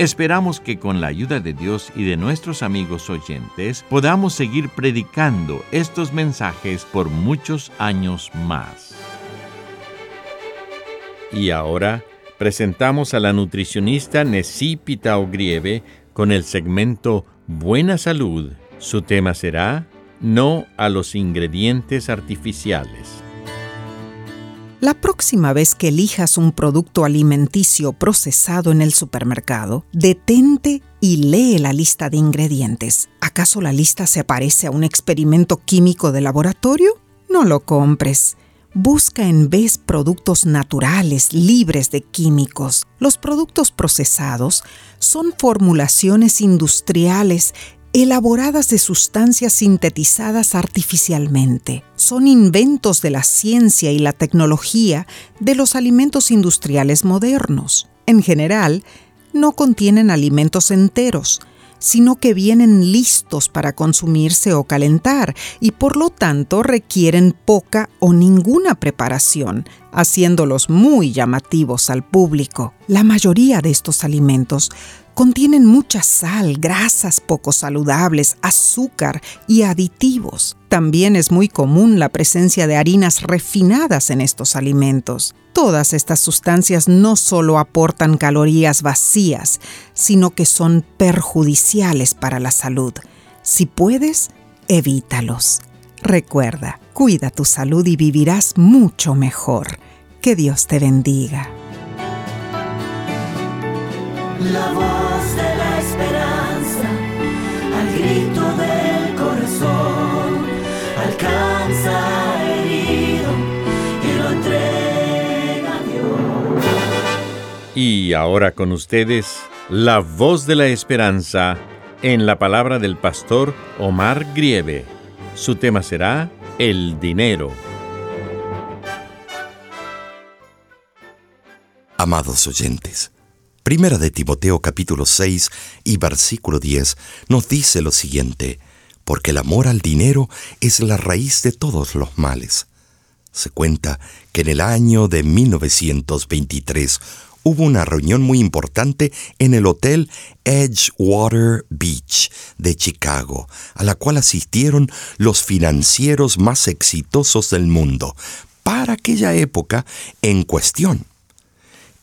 Esperamos que con la ayuda de Dios y de nuestros amigos oyentes podamos seguir predicando estos mensajes por muchos años más. Y ahora presentamos a la nutricionista Necipita Ogrieve con el segmento Buena Salud. Su tema será No a los ingredientes artificiales. La próxima vez que elijas un producto alimenticio procesado en el supermercado, detente y lee la lista de ingredientes. ¿Acaso la lista se parece a un experimento químico de laboratorio? No lo compres. Busca en vez productos naturales, libres de químicos. Los productos procesados son formulaciones industriales elaboradas de sustancias sintetizadas artificialmente. Son inventos de la ciencia y la tecnología de los alimentos industriales modernos. En general, no contienen alimentos enteros, sino que vienen listos para consumirse o calentar y por lo tanto requieren poca o ninguna preparación, haciéndolos muy llamativos al público. La mayoría de estos alimentos Contienen mucha sal, grasas poco saludables, azúcar y aditivos. También es muy común la presencia de harinas refinadas en estos alimentos. Todas estas sustancias no solo aportan calorías vacías, sino que son perjudiciales para la salud. Si puedes, evítalos. Recuerda, cuida tu salud y vivirás mucho mejor. Que Dios te bendiga. La voz de la esperanza, al grito del corazón, alcanza herido y lo entrega a Dios. Y ahora con ustedes, la voz de la esperanza en la palabra del pastor Omar Grieve. Su tema será el dinero. Amados oyentes, Primera de Timoteo capítulo 6 y versículo 10 nos dice lo siguiente, porque el amor al dinero es la raíz de todos los males. Se cuenta que en el año de 1923 hubo una reunión muy importante en el Hotel Edgewater Beach de Chicago, a la cual asistieron los financieros más exitosos del mundo para aquella época en cuestión.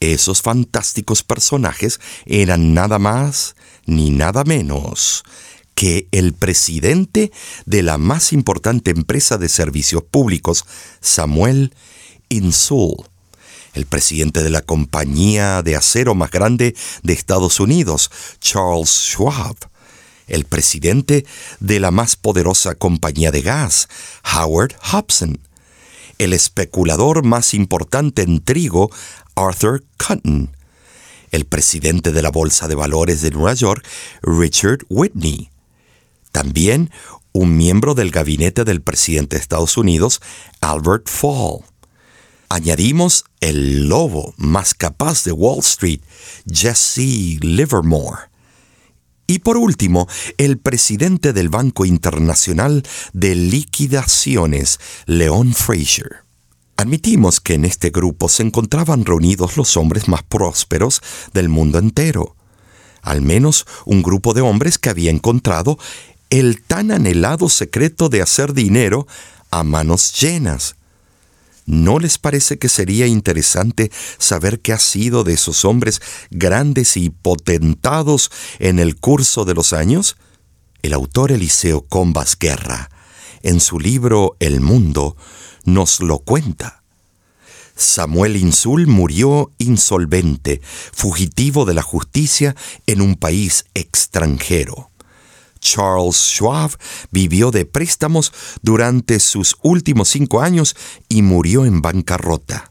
Esos fantásticos personajes eran nada más ni nada menos que el presidente de la más importante empresa de servicios públicos, Samuel Insull, el presidente de la compañía de acero más grande de Estados Unidos, Charles Schwab, el presidente de la más poderosa compañía de gas, Howard Hobson, el especulador más importante en trigo, Arthur Cotton, el presidente de la Bolsa de Valores de Nueva York, Richard Whitney, también un miembro del gabinete del presidente de Estados Unidos, Albert Fall. Añadimos el lobo más capaz de Wall Street, Jesse Livermore. Y por último, el presidente del Banco Internacional de Liquidaciones, Leon Fraser. Admitimos que en este grupo se encontraban reunidos los hombres más prósperos del mundo entero, al menos un grupo de hombres que había encontrado el tan anhelado secreto de hacer dinero a manos llenas. ¿No les parece que sería interesante saber qué ha sido de esos hombres grandes y potentados en el curso de los años? El autor Eliseo Combas Guerra, en su libro El Mundo, nos lo cuenta. Samuel Insul murió insolvente, fugitivo de la justicia en un país extranjero. Charles Schwab vivió de préstamos durante sus últimos cinco años y murió en bancarrota.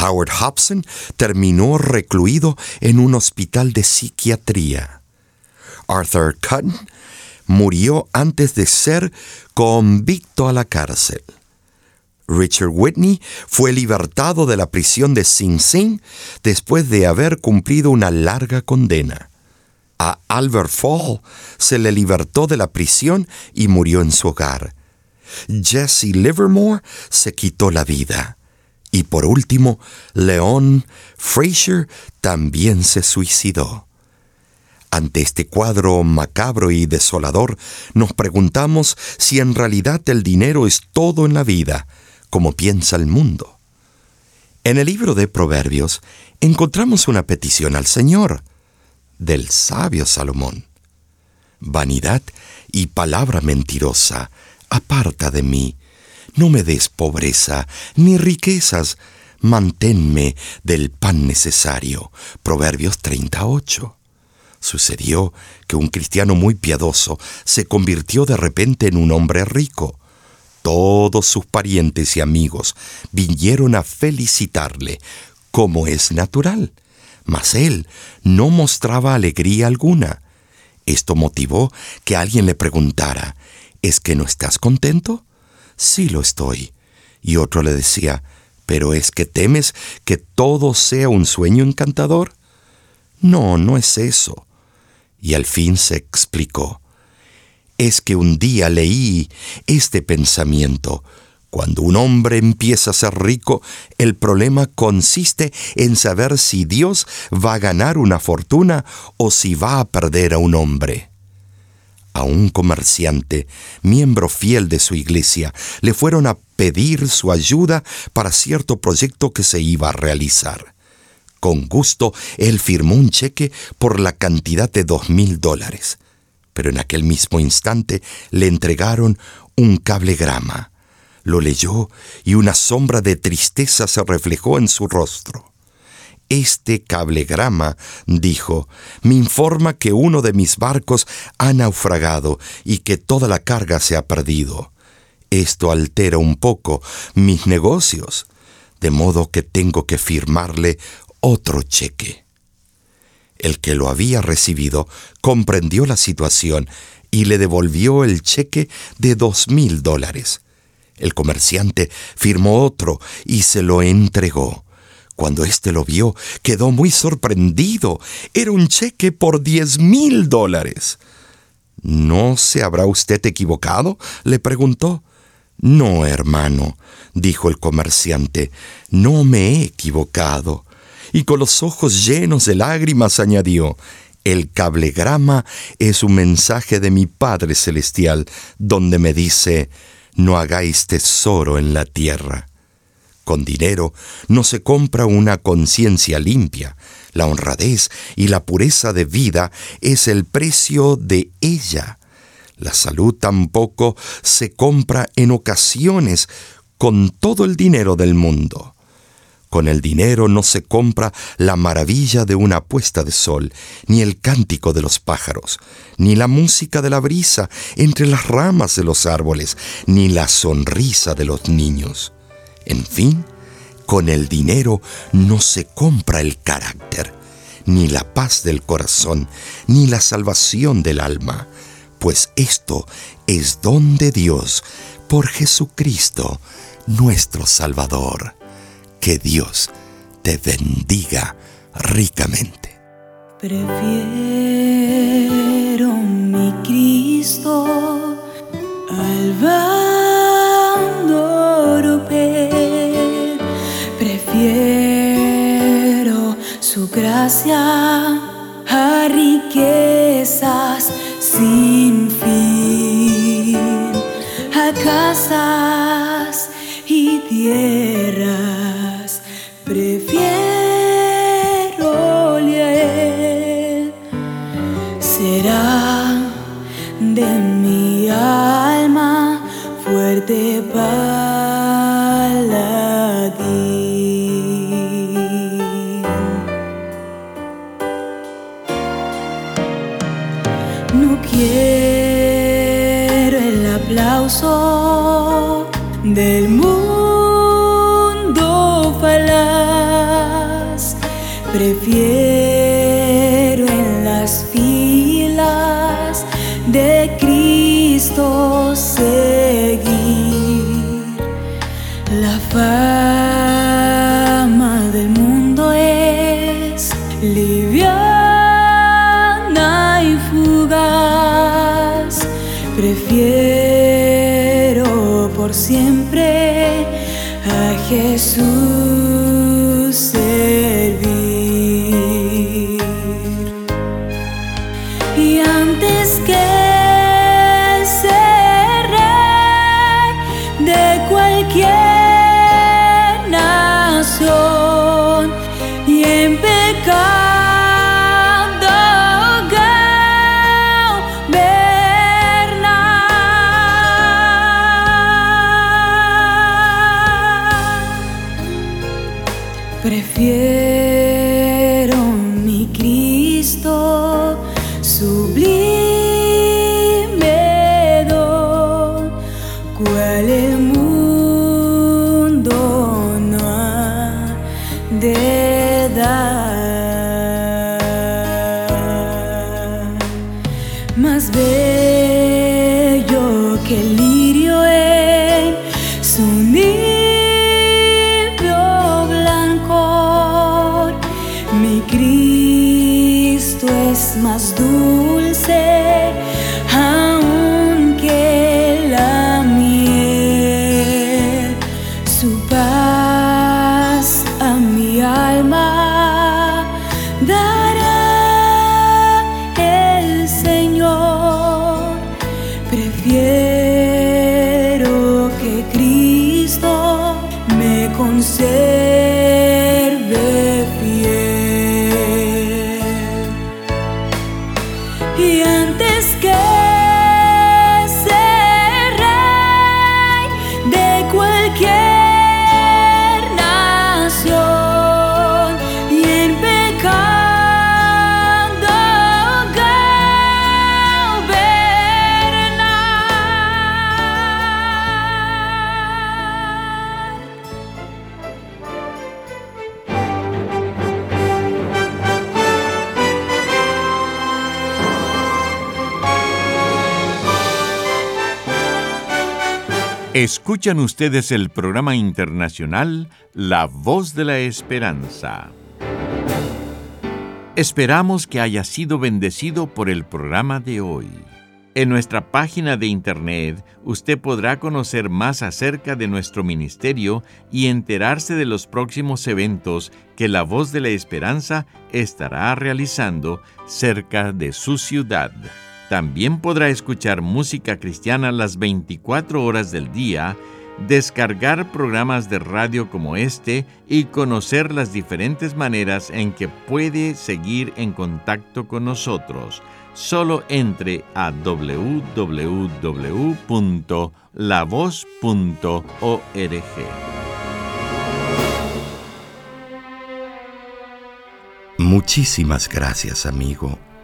Howard Hobson terminó recluido en un hospital de psiquiatría. Arthur Cutton murió antes de ser convicto a la cárcel. Richard Whitney fue libertado de la prisión de Sing Sing después de haber cumplido una larga condena. A Albert Fall se le libertó de la prisión y murió en su hogar. Jesse Livermore se quitó la vida. Y por último, Leon Fraser también se suicidó. Ante este cuadro macabro y desolador, nos preguntamos si en realidad el dinero es todo en la vida, como piensa el mundo. En el libro de Proverbios encontramos una petición al Señor del sabio Salomón. Vanidad y palabra mentirosa, aparta de mí. No me des pobreza ni riquezas, manténme del pan necesario. Proverbios 38. Sucedió que un cristiano muy piadoso se convirtió de repente en un hombre rico. Todos sus parientes y amigos vinieron a felicitarle, como es natural mas él no mostraba alegría alguna. Esto motivó que alguien le preguntara, ¿es que no estás contento? Sí lo estoy. Y otro le decía, ¿pero es que temes que todo sea un sueño encantador? No, no es eso. Y al fin se explicó. Es que un día leí este pensamiento, cuando un hombre empieza a ser rico, el problema consiste en saber si Dios va a ganar una fortuna o si va a perder a un hombre. A un comerciante, miembro fiel de su iglesia, le fueron a pedir su ayuda para cierto proyecto que se iba a realizar. Con gusto, él firmó un cheque por la cantidad de dos mil dólares, pero en aquel mismo instante le entregaron un cablegrama lo leyó y una sombra de tristeza se reflejó en su rostro. Este cablegrama, dijo, me informa que uno de mis barcos ha naufragado y que toda la carga se ha perdido. Esto altera un poco mis negocios, de modo que tengo que firmarle otro cheque. El que lo había recibido comprendió la situación y le devolvió el cheque de dos mil dólares. El comerciante firmó otro y se lo entregó. Cuando éste lo vio, quedó muy sorprendido. Era un cheque por diez mil dólares. ¿No se habrá usted equivocado? le preguntó. No, hermano, dijo el comerciante, no me he equivocado. Y con los ojos llenos de lágrimas añadió, el cablegrama es un mensaje de mi Padre Celestial, donde me dice, no hagáis tesoro en la tierra. Con dinero no se compra una conciencia limpia. La honradez y la pureza de vida es el precio de ella. La salud tampoco se compra en ocasiones con todo el dinero del mundo. Con el dinero no se compra la maravilla de una puesta de sol, ni el cántico de los pájaros, ni la música de la brisa entre las ramas de los árboles, ni la sonrisa de los niños. En fin, con el dinero no se compra el carácter, ni la paz del corazón, ni la salvación del alma, pues esto es don de Dios por Jesucristo, nuestro Salvador. Que Dios te bendiga ricamente. Prefiero mi Cristo al bando Prefiero su gracia a riquezas No quiero el aplauso del mundo falaz. Prefiero en las filas de Cristo seguir la fama del mundo es liviana siempre a Jesús servir. Y antes que ser rey de cualquier nación y en Escuchan ustedes el programa internacional La Voz de la Esperanza. Esperamos que haya sido bendecido por el programa de hoy. En nuestra página de internet usted podrá conocer más acerca de nuestro ministerio y enterarse de los próximos eventos que la Voz de la Esperanza estará realizando cerca de su ciudad. También podrá escuchar música cristiana las 24 horas del día, descargar programas de radio como este y conocer las diferentes maneras en que puede seguir en contacto con nosotros. Solo entre a www.lavoz.org. Muchísimas gracias, amigo,